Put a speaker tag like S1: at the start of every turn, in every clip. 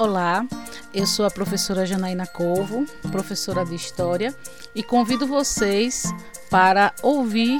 S1: Olá, eu sou a professora Janaína Corvo, professora de História, e convido vocês para ouvir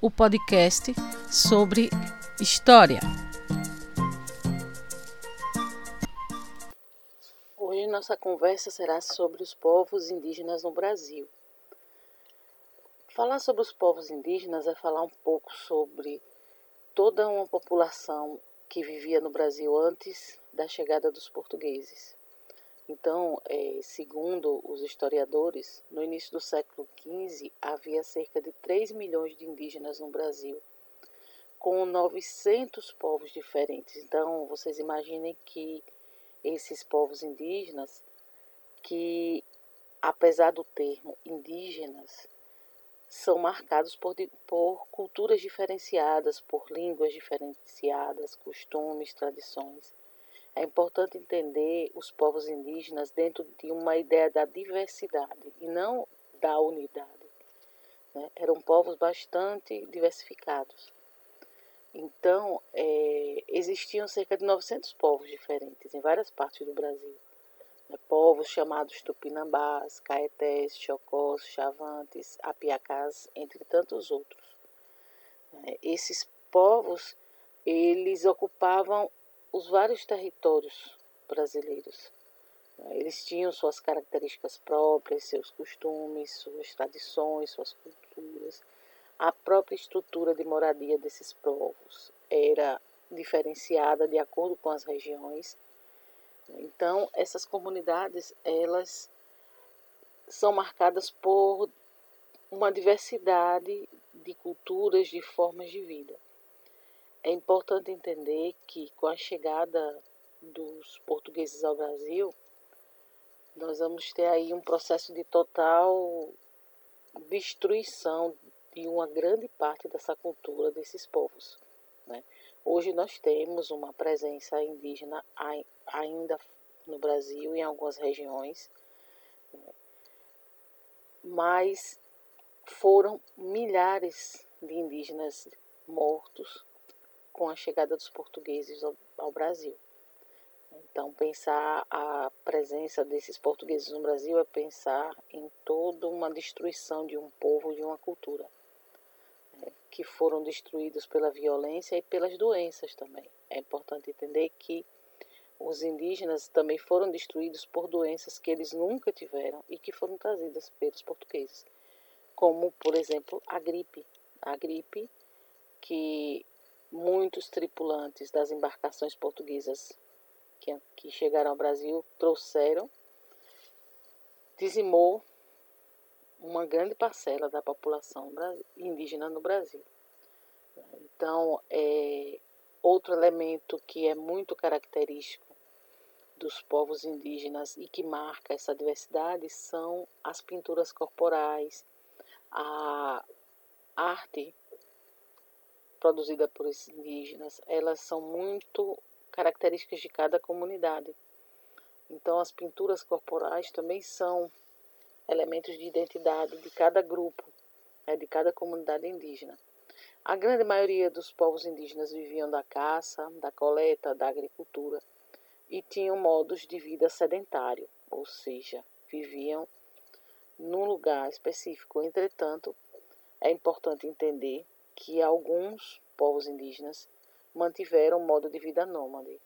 S1: o podcast sobre História. Hoje nossa conversa será sobre os povos indígenas no Brasil. Falar sobre os povos indígenas é falar um pouco sobre toda uma população que vivia no Brasil antes da chegada dos portugueses. Então, é, segundo os historiadores, no início do século XV havia cerca de 3 milhões de indígenas no Brasil, com 900 povos diferentes. Então, vocês imaginem que esses povos indígenas, que apesar do termo indígenas, são marcados por, por culturas diferenciadas, por línguas diferenciadas, costumes, tradições. É importante entender os povos indígenas dentro de uma ideia da diversidade e não da unidade. Né? Eram povos bastante diversificados. Então, é, existiam cerca de 900 povos diferentes em várias partes do Brasil né, povos chamados tupinambás, caetés, chocós, chavantes, apiacás, entre tantos outros. Né, esses povos, eles ocupavam os vários territórios brasileiros. Eles tinham suas características próprias, seus costumes, suas tradições, suas culturas. A própria estrutura de moradia desses povos era diferenciada de acordo com as regiões então, essas comunidades, elas são marcadas por uma diversidade de culturas, de formas de vida. É importante entender que com a chegada dos portugueses ao Brasil, nós vamos ter aí um processo de total destruição de uma grande parte dessa cultura desses povos. Né? Hoje nós temos uma presença indígena ainda no Brasil, em algumas regiões, né? mas foram milhares de indígenas mortos com a chegada dos portugueses ao, ao Brasil. Então, pensar a presença desses portugueses no Brasil é pensar em toda uma destruição de um povo, de uma cultura que foram destruídos pela violência e pelas doenças também. É importante entender que os indígenas também foram destruídos por doenças que eles nunca tiveram e que foram trazidas pelos portugueses, como, por exemplo, a gripe. A gripe que muitos tripulantes das embarcações portuguesas que, que chegaram ao Brasil trouxeram, dizimou uma grande parcela da população indígena no Brasil. Então, é, outro elemento que é muito característico dos povos indígenas e que marca essa diversidade são as pinturas corporais, a arte produzida por esses indígenas, elas são muito características de cada comunidade. Então, as pinturas corporais também são elementos de identidade de cada grupo, né, de cada comunidade indígena. A grande maioria dos povos indígenas viviam da caça, da coleta, da agricultura e tinham modos de vida sedentário, ou seja, viviam num lugar específico. Entretanto, é importante entender que alguns povos indígenas mantiveram um modo de vida nômade,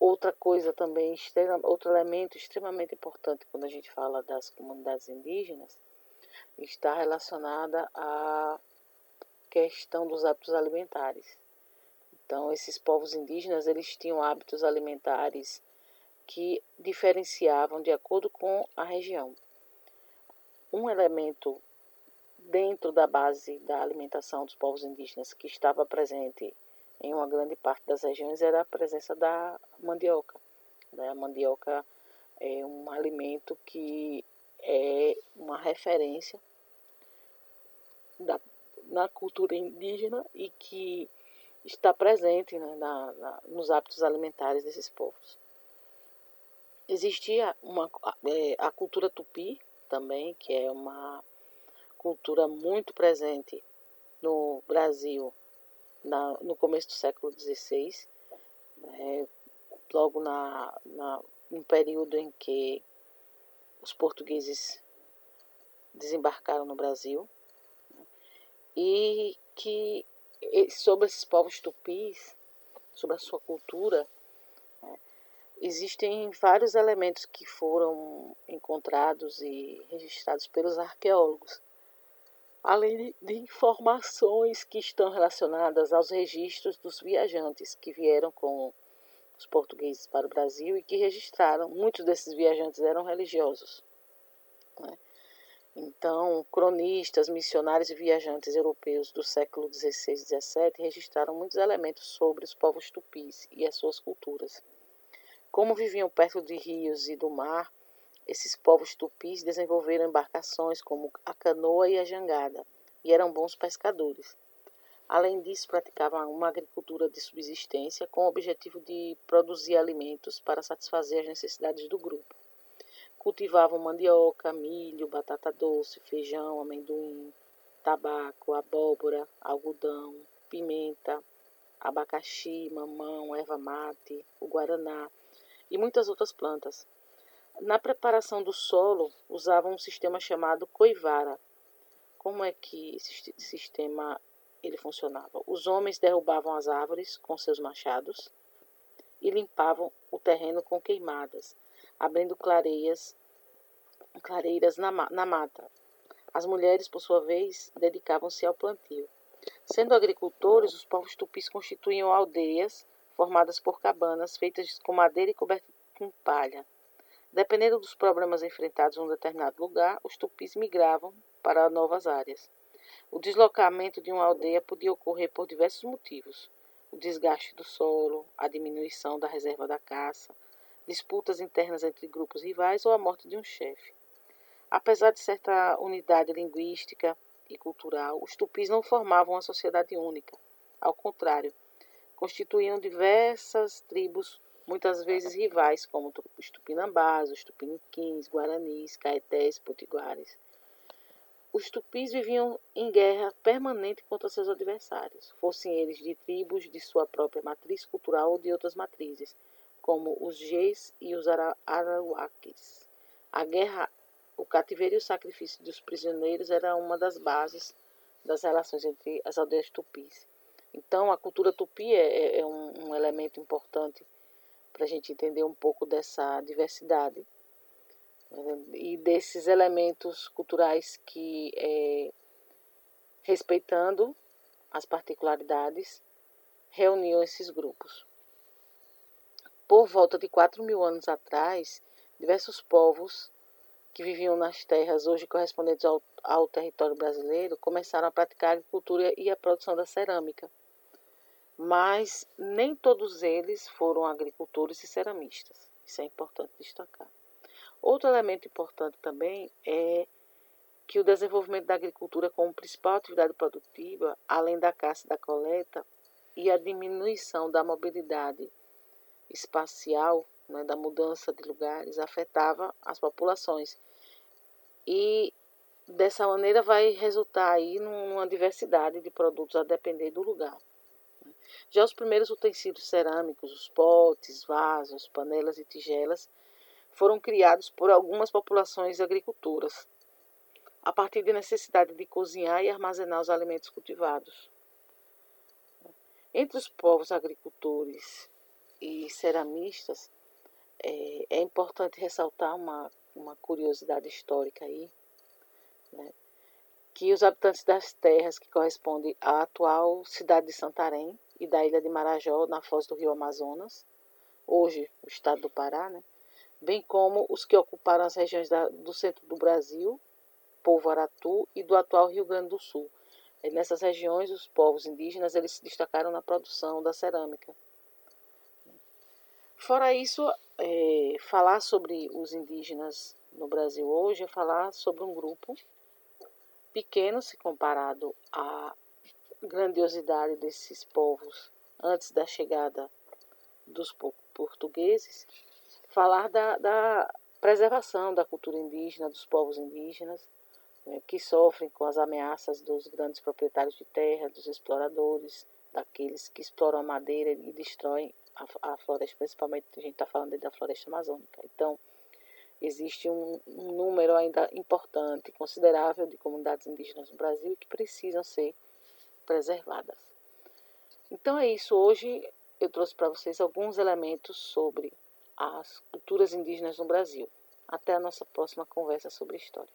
S1: Outra coisa também, outro elemento extremamente importante quando a gente fala das comunidades indígenas, está relacionada à questão dos hábitos alimentares. Então, esses povos indígenas, eles tinham hábitos alimentares que diferenciavam de acordo com a região. Um elemento dentro da base da alimentação dos povos indígenas que estava presente em uma grande parte das regiões era a presença da mandioca. Né? A mandioca é um alimento que é uma referência da, na cultura indígena e que está presente né, na, na, nos hábitos alimentares desses povos. Existia uma, é, a cultura tupi também, que é uma cultura muito presente no Brasil na, no começo do século XVI, né, logo na, na, no período em que os portugueses desembarcaram no Brasil né? e que sobre esses povos tupis, sobre a sua cultura, né? existem vários elementos que foram encontrados e registrados pelos arqueólogos, além de informações que estão relacionadas aos registros dos viajantes que vieram com os portugueses para o Brasil e que registraram. Muitos desses viajantes eram religiosos. Né? Então, cronistas, missionários e viajantes europeus do século XVI e XVII registraram muitos elementos sobre os povos tupis e as suas culturas. Como viviam perto de rios e do mar, esses povos tupis desenvolveram embarcações como a canoa e a jangada, e eram bons pescadores. Além disso, praticavam uma agricultura de subsistência com o objetivo de produzir alimentos para satisfazer as necessidades do grupo. Cultivavam mandioca, milho, batata doce, feijão, amendoim, tabaco, abóbora, algodão, pimenta, abacaxi, mamão, erva mate, o guaraná e muitas outras plantas. Na preparação do solo, usavam um sistema chamado coivara. Como é que esse sistema ele funcionava. Os homens derrubavam as árvores com seus machados e limpavam o terreno com queimadas, abrindo clareiras, clareiras na, na mata. As mulheres, por sua vez, dedicavam-se ao plantio. Sendo agricultores, os povos tupis constituíam aldeias formadas por cabanas feitas com madeira e cobertas com palha. Dependendo dos problemas enfrentados em um determinado lugar, os tupis migravam para novas áreas. O deslocamento de uma aldeia podia ocorrer por diversos motivos: o desgaste do solo, a diminuição da reserva da caça, disputas internas entre grupos rivais ou a morte de um chefe. Apesar de certa unidade linguística e cultural, os tupis não formavam uma sociedade única. Ao contrário, constituíam diversas tribos, muitas vezes rivais, como os tupinambás, os tupiniquins, guaranis, caetés, potiguares. Os tupis viviam em guerra permanente contra seus adversários, fossem eles de tribos de sua própria matriz cultural ou de outras matrizes, como os Geis e os Arauaques. A guerra, o cativeiro e o sacrifício dos prisioneiros era uma das bases das relações entre as aldeias tupis. Então, a cultura tupi é, é, é um, um elemento importante para a gente entender um pouco dessa diversidade e desses elementos culturais que, é, respeitando as particularidades, reuniam esses grupos. Por volta de 4 mil anos atrás, diversos povos que viviam nas terras hoje correspondentes ao, ao território brasileiro começaram a praticar a agricultura e a produção da cerâmica. Mas nem todos eles foram agricultores e ceramistas. Isso é importante destacar. Outro elemento importante também é que o desenvolvimento da agricultura como principal atividade produtiva, além da caça e da coleta, e a diminuição da mobilidade espacial, né, da mudança de lugares, afetava as populações. E dessa maneira vai resultar aí numa diversidade de produtos a depender do lugar. Já os primeiros utensílios cerâmicos, os potes, vasos, panelas e tigelas, foram criados por algumas populações agricultoras, a partir de necessidade de cozinhar e armazenar os alimentos cultivados. Entre os povos agricultores e ceramistas, é, é importante ressaltar uma, uma curiosidade histórica aí, né, que os habitantes das terras que correspondem à atual cidade de Santarém e da ilha de Marajó, na foz do rio Amazonas, hoje o estado do Pará, né, bem como os que ocuparam as regiões da, do centro do Brasil, povo Aratu, e do atual Rio Grande do Sul. E nessas regiões, os povos indígenas eles se destacaram na produção da cerâmica. Fora isso, é, falar sobre os indígenas no Brasil hoje é falar sobre um grupo pequeno se comparado à grandiosidade desses povos antes da chegada dos portugueses, falar da, da preservação da cultura indígena, dos povos indígenas, né, que sofrem com as ameaças dos grandes proprietários de terra, dos exploradores, daqueles que exploram a madeira e destroem a, a floresta, principalmente a gente está falando da floresta amazônica. Então, existe um, um, número ainda importante, considerável de comunidades indígenas no Brasil que precisam ser preservadas. Então é isso. Hoje eu trouxe para vocês alguns elementos sobre as culturas indígenas no Brasil. Até a nossa próxima conversa sobre história.